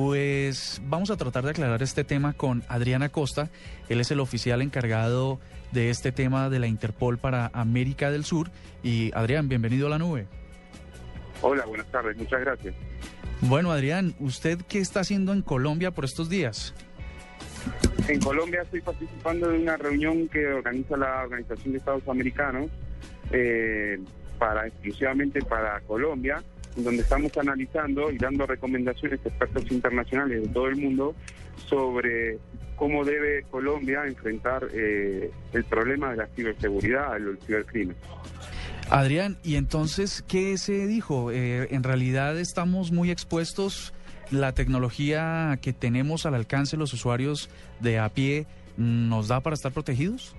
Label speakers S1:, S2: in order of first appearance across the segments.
S1: Pues vamos a tratar de aclarar este tema con Adriana Costa. Él es el oficial encargado de este tema de la Interpol para América del Sur. Y Adrián, bienvenido a la nube.
S2: Hola, buenas tardes, muchas gracias.
S1: Bueno, Adrián, ¿usted qué está haciendo en Colombia por estos días?
S2: En Colombia estoy participando de una reunión que organiza la Organización de Estados Americanos eh, para exclusivamente para Colombia, donde estamos analizando y dando recomendaciones a expertos internacionales de todo el mundo sobre cómo debe Colombia enfrentar eh, el problema de la ciberseguridad, el cibercrimen.
S1: Adrián, ¿y entonces qué se dijo? Eh, en realidad estamos muy expuestos, la tecnología que tenemos al alcance los usuarios de a pie nos da para estar protegidos?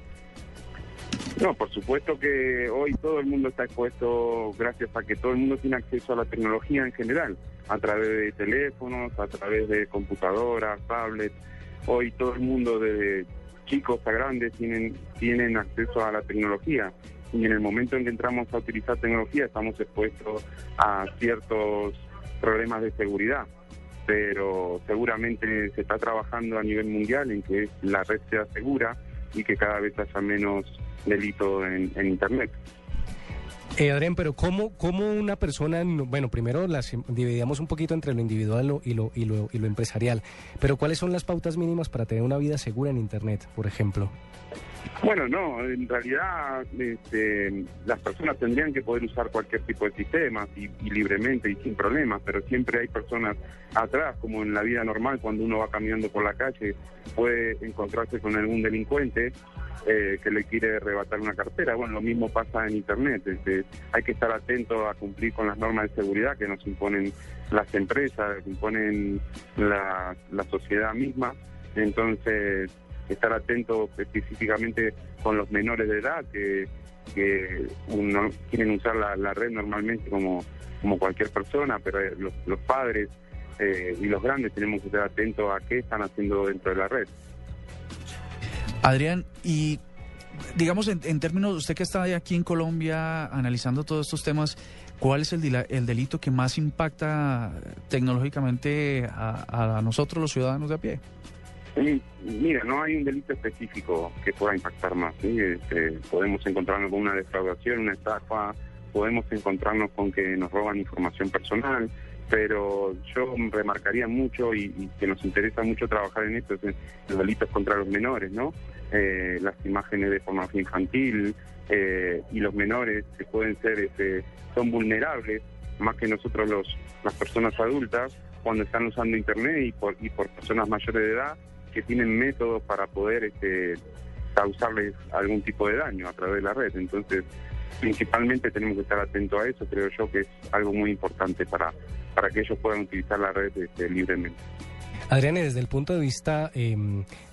S2: No, por supuesto que hoy todo el mundo está expuesto gracias a que todo el mundo tiene acceso a la tecnología en general, a través de teléfonos, a través de computadoras, tablets. Hoy todo el mundo, de chicos a grandes, tienen, tienen acceso a la tecnología y en el momento en que entramos a utilizar tecnología estamos expuestos a ciertos problemas de seguridad, pero seguramente se está trabajando a nivel mundial en que la red sea segura y que cada vez haya menos delito en, Internet.
S3: Eh, Adrián, pero ¿cómo, ¿cómo, una persona, bueno, primero las dividíamos un poquito entre lo individual y lo, y, lo, y lo empresarial, pero ¿cuáles son las pautas mínimas para tener una vida segura en Internet, por ejemplo?
S2: Bueno, no, en realidad este, las personas tendrían que poder usar cualquier tipo de sistema y, libremente y sin problemas, pero siempre hay personas atrás, como en la vida normal, cuando uno va caminando por la calle, puede encontrarse con algún delincuente eh, que le quiere arrebatar una cartera. Bueno, lo mismo pasa en Internet. Este, hay que estar atento a cumplir con las normas de seguridad que nos imponen las empresas, que imponen la, la sociedad misma. Entonces, estar atento específicamente con los menores de edad que, que uno, quieren usar la, red normalmente como, como cualquier persona, pero eh, los, padres eh, y los grandes tenemos que estar atentos a qué están haciendo dentro de la red.
S1: Adrián, y digamos en, términos, usted que está aquí en Colombia analizando todos estos temas, ¿cuál es el, el delito que más impacta tecnológicamente a, a nosotros los ciudadanos de a pie?
S2: Mira, no hay un delito específico que pueda impactar más. Este, podemos encontrarnos con una defraudación, una estafa, podemos encontrarnos con que nos roban información personal, pero yo remarcaría mucho y, que nos interesa mucho trabajar en esto, en los delitos contra los menores, ¿no? Eh, las imágenes de pornografía infantil eh, y los menores que pueden ser, este, son vulnerables más que nosotros los las personas adultas cuando están usando internet y por, y por personas mayores de edad que tienen métodos para poder este, causarles algún tipo de daño a través de la red. Entonces, principalmente tenemos que estar atentos a eso, creo yo que es algo muy importante para, para que ellos puedan utilizar la red este, libremente.
S3: Adrián, desde el punto de vista, eh,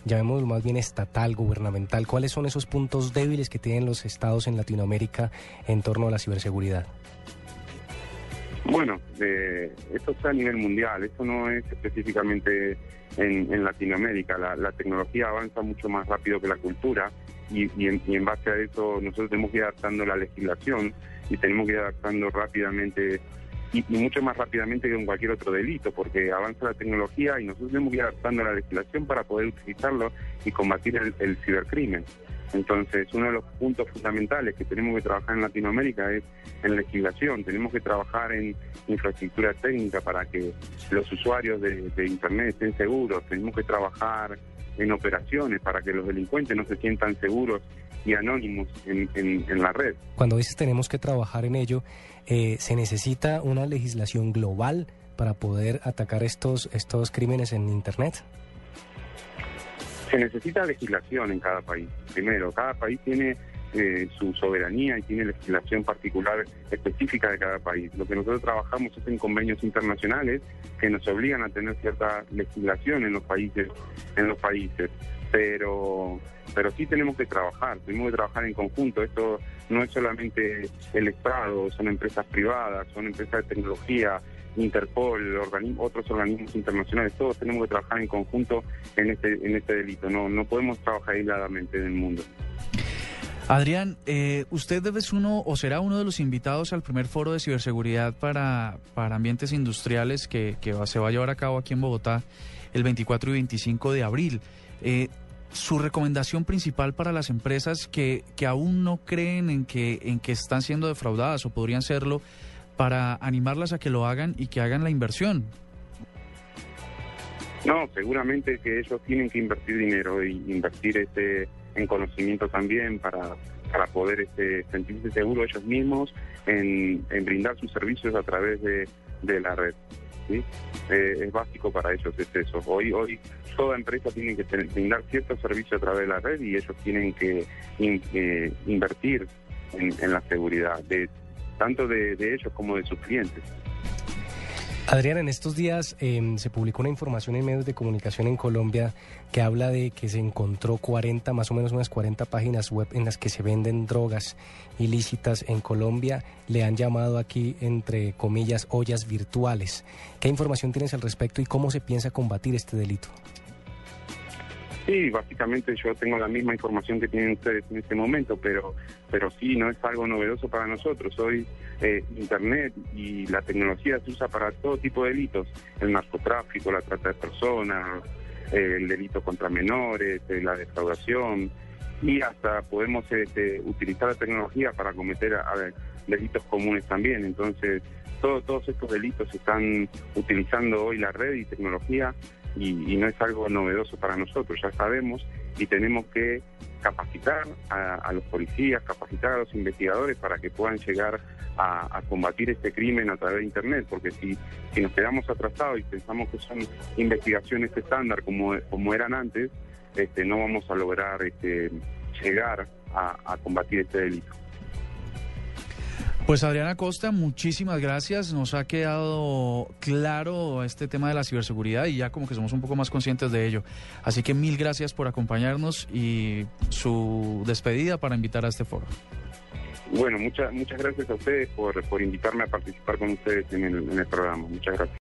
S3: llamémoslo más bien estatal, gubernamental, ¿cuáles son esos puntos débiles que tienen los estados en Latinoamérica en torno a la ciberseguridad?
S2: Bueno, eh, esto está a nivel mundial, esto no es específicamente en, Latinoamérica. La, tecnología avanza mucho más rápido que la cultura y, en, base a eso nosotros tenemos que ir adaptando la legislación y tenemos que ir adaptando rápidamente y, mucho más rápidamente que en cualquier otro delito, porque avanza la tecnología y nosotros tenemos que ir adaptando la legislación para poder utilizarlo y combatir el cibercrimen. Entonces, uno de los puntos fundamentales que tenemos que trabajar en Latinoamérica es en legislación, tenemos que trabajar en infraestructura técnica para que los usuarios de, Internet estén seguros, tenemos que trabajar en operaciones para que los delincuentes no se sientan seguros y anónimos en, la red.
S3: Cuando dices tenemos que trabajar en ello, eh, ¿se necesita una legislación global para poder atacar estos, estos crímenes en Internet?
S2: Se necesita legislación en cada país. Primero, cada país tiene eh, su soberanía y tiene legislación particular específica de cada país. Lo que nosotros trabajamos es en convenios internacionales que nos obligan a tener cierta legislación en los países, en los países. Pero, pero sí tenemos que trabajar, tenemos que trabajar en conjunto. Esto no es solamente el Estado, son empresas privadas, son empresas de tecnología, Interpol, otros organismos internacionales, todos tenemos que trabajar en conjunto en este, en este delito. No, no podemos trabajar aisladamente en el mundo.
S1: Adrián, eh, usted debe ser uno o será uno de los invitados al primer foro de ciberseguridad para, para ambientes industriales que, que se va a llevar a cabo aquí en Bogotá el 24 y 25 de abril. Eh, su recomendación principal para las empresas que, que aún no creen en que, en que están siendo defraudadas o podrían serlo, para animarlas a que lo hagan y que hagan la inversión.
S2: No, seguramente que ellos tienen que invertir dinero y invertir este en conocimiento también para, para poder este, sentirse seguros ellos mismos en, brindar sus servicios a través de, la red. ¿sí? Eh, es básico para ellos es eso. Hoy, hoy toda empresa tiene que brindar ciertos servicios a través de la red y ellos tienen que eh, invertir en, la seguridad, de tanto de ellos como de sus clientes.
S3: Adrián, en estos días em, se publicó una información en medios de comunicación en Colombia que habla de que se encontró 40, más o menos unas 40 páginas web en las que se venden drogas ilícitas en Colombia. Le han llamado aquí, entre comillas, ollas virtuales. ¿Qué información tienes al respecto y cómo se piensa combatir este delito?
S2: Sí, básicamente yo tengo la misma información que tienen ustedes en este momento, pero, pero sí, no es algo novedoso para nosotros. Hoy eh, Internet y la tecnología se usa para todo tipo de delitos, el narcotráfico, la trata de personas, el delito contra menores, eh, la defraudación, y hasta podemos este, utilizar la tecnología para cometer delitos comunes también. Entonces, todos estos delitos están utilizando hoy la red y tecnología y, no es algo novedoso para nosotros, ya sabemos y tenemos que capacitar a, los policías, capacitar a los investigadores para que puedan llegar a, combatir este crimen a través de Internet, porque si, si nos quedamos atrasados y pensamos que son investigaciones estándar como, como eran antes, este, no vamos a lograr este, llegar a combatir este delito.
S1: Pues Adriana Costa, muchísimas gracias. Nos ha quedado claro este tema de la ciberseguridad y ya como que somos un poco más conscientes de ello. Así que mil gracias por acompañarnos y su despedida para invitar a este foro.
S2: Bueno, muchas muchas gracias a ustedes por, por invitarme a participar con ustedes en el, en el programa. Muchas gracias.